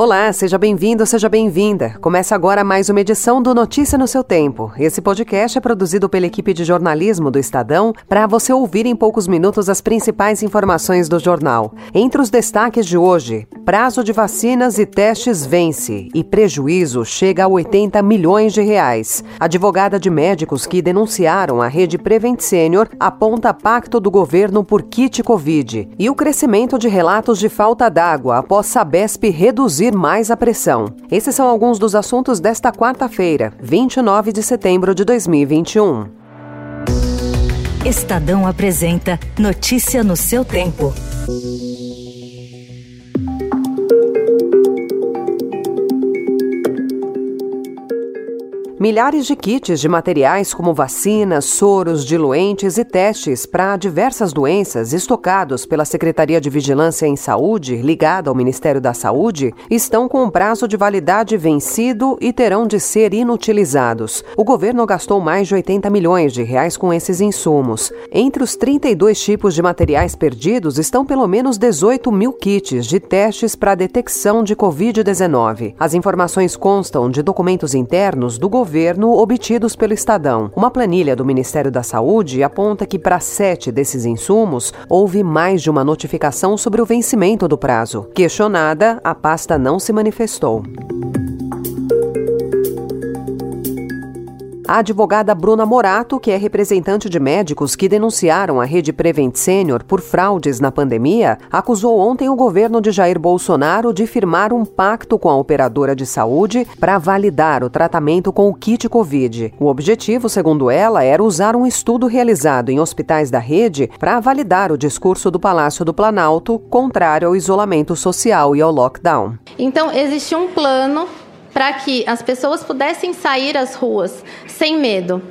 Olá, seja bem-vindo, seja bem-vinda. Começa agora mais uma edição do Notícia no seu Tempo. Esse podcast é produzido pela equipe de jornalismo do Estadão para você ouvir em poucos minutos as principais informações do jornal. Entre os destaques de hoje, prazo de vacinas e testes vence e prejuízo chega a 80 milhões de reais. Advogada de médicos que denunciaram a rede Prevent Senior aponta pacto do governo por kit Covid e o crescimento de relatos de falta d'água após Sabesp reduzir mais a pressão. Esses são alguns dos assuntos desta quarta-feira, 29 de setembro de 2021. Estadão apresenta Notícia no seu tempo. Milhares de kits de materiais como vacinas, soros, diluentes e testes para diversas doenças estocados pela Secretaria de Vigilância em Saúde, ligada ao Ministério da Saúde, estão com o prazo de validade vencido e terão de ser inutilizados. O governo gastou mais de 80 milhões de reais com esses insumos. Entre os 32 tipos de materiais perdidos estão pelo menos 18 mil kits de testes para detecção de Covid-19. As informações constam de documentos internos do governo governo obtidos pelo Estadão. Uma planilha do Ministério da Saúde aponta que para sete desses insumos houve mais de uma notificação sobre o vencimento do prazo. Questionada, a pasta não se manifestou. A advogada Bruna Morato, que é representante de médicos que denunciaram a rede Prevent Senior por fraudes na pandemia, acusou ontem o governo de Jair Bolsonaro de firmar um pacto com a operadora de saúde para validar o tratamento com o kit Covid. O objetivo, segundo ela, era usar um estudo realizado em hospitais da rede para validar o discurso do Palácio do Planalto, contrário ao isolamento social e ao lockdown. Então, existe um plano para que as pessoas pudessem sair às ruas sem medo.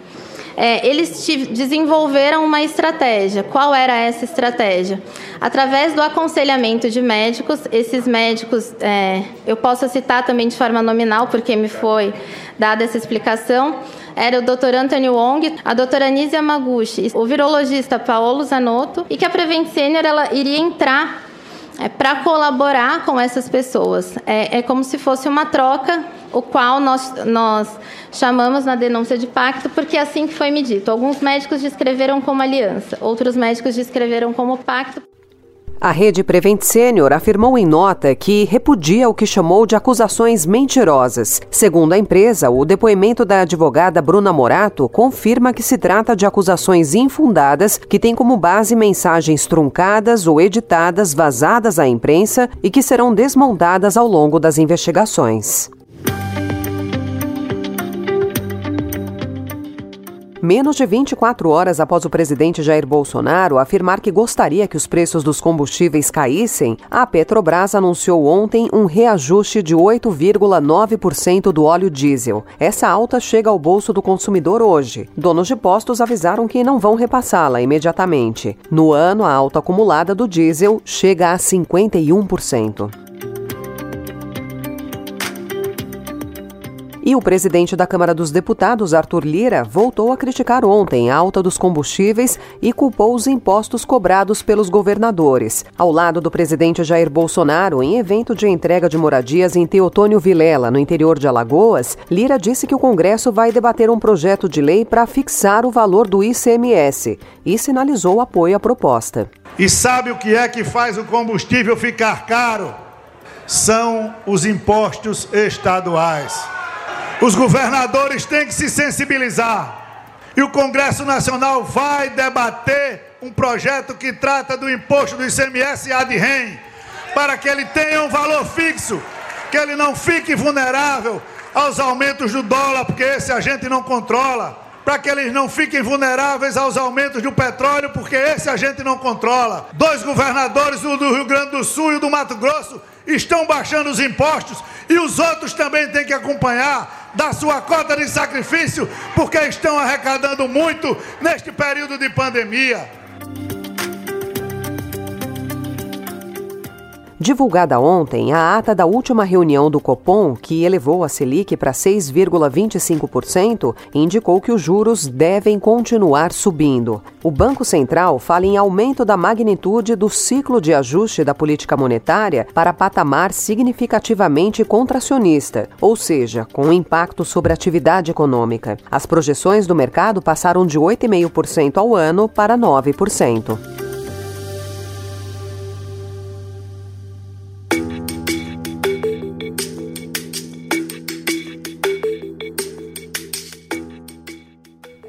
É, eles desenvolveram uma estratégia. Qual era essa estratégia? Através do aconselhamento de médicos, esses médicos, é, eu posso citar também de forma nominal, porque me foi dada essa explicação, era o Dr. Anthony Wong, a doutora Anísia Maguchi, o virologista Paolo Zanotto, e que a Prevent Senior ela iria entrar é, para colaborar com essas pessoas. É, é como se fosse uma troca, o qual nós, nós chamamos na denúncia de pacto, porque é assim que foi medido. Alguns médicos descreveram como aliança, outros médicos descreveram como pacto. A rede Prevent Senior afirmou em nota que repudia o que chamou de acusações mentirosas. Segundo a empresa, o depoimento da advogada Bruna Morato confirma que se trata de acusações infundadas que têm como base mensagens truncadas ou editadas vazadas à imprensa e que serão desmontadas ao longo das investigações. Menos de 24 horas após o presidente Jair Bolsonaro afirmar que gostaria que os preços dos combustíveis caíssem, a Petrobras anunciou ontem um reajuste de 8,9% do óleo diesel. Essa alta chega ao bolso do consumidor hoje. Donos de postos avisaram que não vão repassá-la imediatamente. No ano, a alta acumulada do diesel chega a 51%. E o presidente da Câmara dos Deputados, Arthur Lira, voltou a criticar ontem a alta dos combustíveis e culpou os impostos cobrados pelos governadores. Ao lado do presidente Jair Bolsonaro, em evento de entrega de moradias em Teotônio Vilela, no interior de Alagoas, Lira disse que o Congresso vai debater um projeto de lei para fixar o valor do ICMS e sinalizou apoio à proposta. E sabe o que é que faz o combustível ficar caro? São os impostos estaduais. Os governadores têm que se sensibilizar. E o Congresso Nacional vai debater um projeto que trata do imposto do ICMS ad rem, para que ele tenha um valor fixo, que ele não fique vulnerável aos aumentos do dólar, porque esse a gente não controla, para que eles não fiquem vulneráveis aos aumentos do petróleo, porque esse a gente não controla. Dois governadores, o do Rio Grande do Sul e o do Mato Grosso, estão baixando os impostos e os outros também têm que acompanhar da sua cota de sacrifício, porque estão arrecadando muito neste período de pandemia. Divulgada ontem, a ata da última reunião do Copom, que elevou a Selic para 6,25%, indicou que os juros devem continuar subindo. O Banco Central fala em aumento da magnitude do ciclo de ajuste da política monetária para patamar significativamente contracionista, ou seja, com impacto sobre a atividade econômica. As projeções do mercado passaram de 8,5% ao ano para 9%.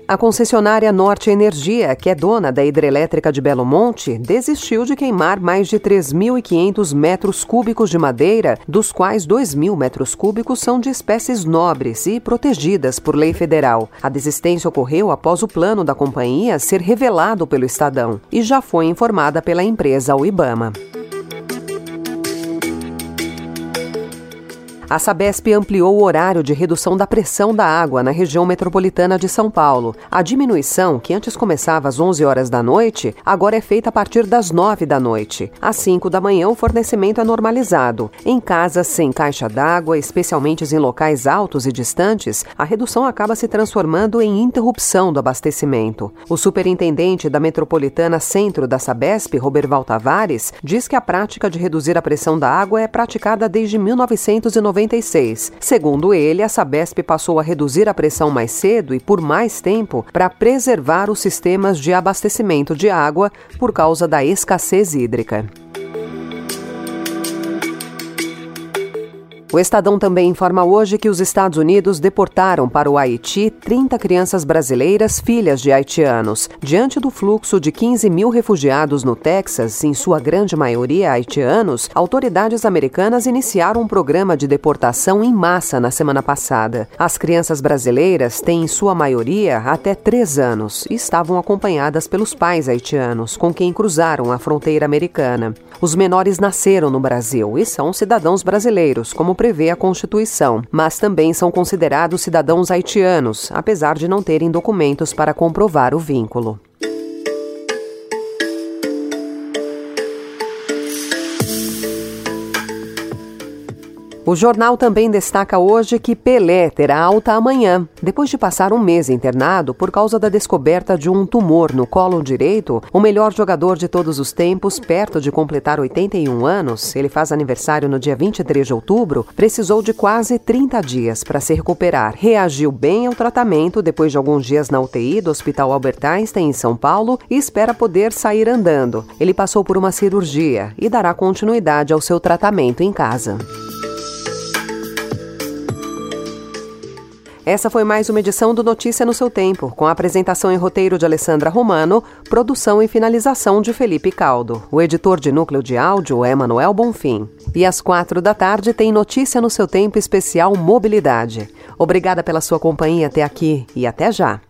A concessionária Norte Energia, que é dona da hidrelétrica de Belo Monte, desistiu de queimar mais de 3.500 metros cúbicos de madeira, dos quais 2.000 metros cúbicos são de espécies nobres e protegidas por lei federal. A desistência ocorreu após o plano da companhia ser revelado pelo Estadão e já foi informada pela empresa o Ibama. A Sabesp ampliou o horário de redução da pressão da água na região metropolitana de São Paulo. A diminuição, que antes começava às 11 horas da noite, agora é feita a partir das 9 da noite. Às 5 da manhã, o fornecimento é normalizado. Em casas sem caixa d'água, especialmente em locais altos e distantes, a redução acaba se transformando em interrupção do abastecimento. O superintendente da Metropolitana Centro da Sabesp, Roberval Tavares, diz que a prática de reduzir a pressão da água é praticada desde 1990 96. Segundo ele, a Sabesp passou a reduzir a pressão mais cedo e por mais tempo para preservar os sistemas de abastecimento de água por causa da escassez hídrica. O Estadão também informa hoje que os Estados Unidos deportaram para o Haiti 30 crianças brasileiras filhas de haitianos. Diante do fluxo de 15 mil refugiados no Texas, em sua grande maioria haitianos, autoridades americanas iniciaram um programa de deportação em massa na semana passada. As crianças brasileiras têm, em sua maioria, até três anos e estavam acompanhadas pelos pais haitianos, com quem cruzaram a fronteira americana. Os menores nasceram no Brasil e são cidadãos brasileiros, como prevê a Constituição, mas também são considerados cidadãos haitianos, apesar de não terem documentos para comprovar o vínculo. O jornal também destaca hoje que Pelé terá alta amanhã, depois de passar um mês internado por causa da descoberta de um tumor no colo direito. O melhor jogador de todos os tempos, perto de completar 81 anos, ele faz aniversário no dia 23 de outubro, precisou de quase 30 dias para se recuperar. Reagiu bem ao tratamento depois de alguns dias na UTI do Hospital Albert Einstein em São Paulo e espera poder sair andando. Ele passou por uma cirurgia e dará continuidade ao seu tratamento em casa. Essa foi mais uma edição do Notícia no seu tempo, com a apresentação e roteiro de Alessandra Romano, produção e finalização de Felipe Caldo. O editor de núcleo de áudio é Manuel Bonfim. E às quatro da tarde tem Notícia no seu tempo especial Mobilidade. Obrigada pela sua companhia até aqui e até já.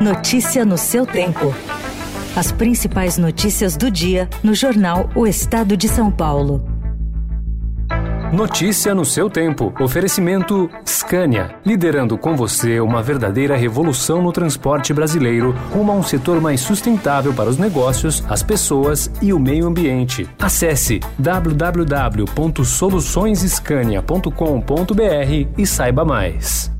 Notícia no seu tempo. As principais notícias do dia no jornal O Estado de São Paulo. Notícia no seu tempo. Oferecimento Scania, liderando com você uma verdadeira revolução no transporte brasileiro, rumo a um setor mais sustentável para os negócios, as pessoas e o meio ambiente. Acesse www.soluçõesescania.com.br e saiba mais.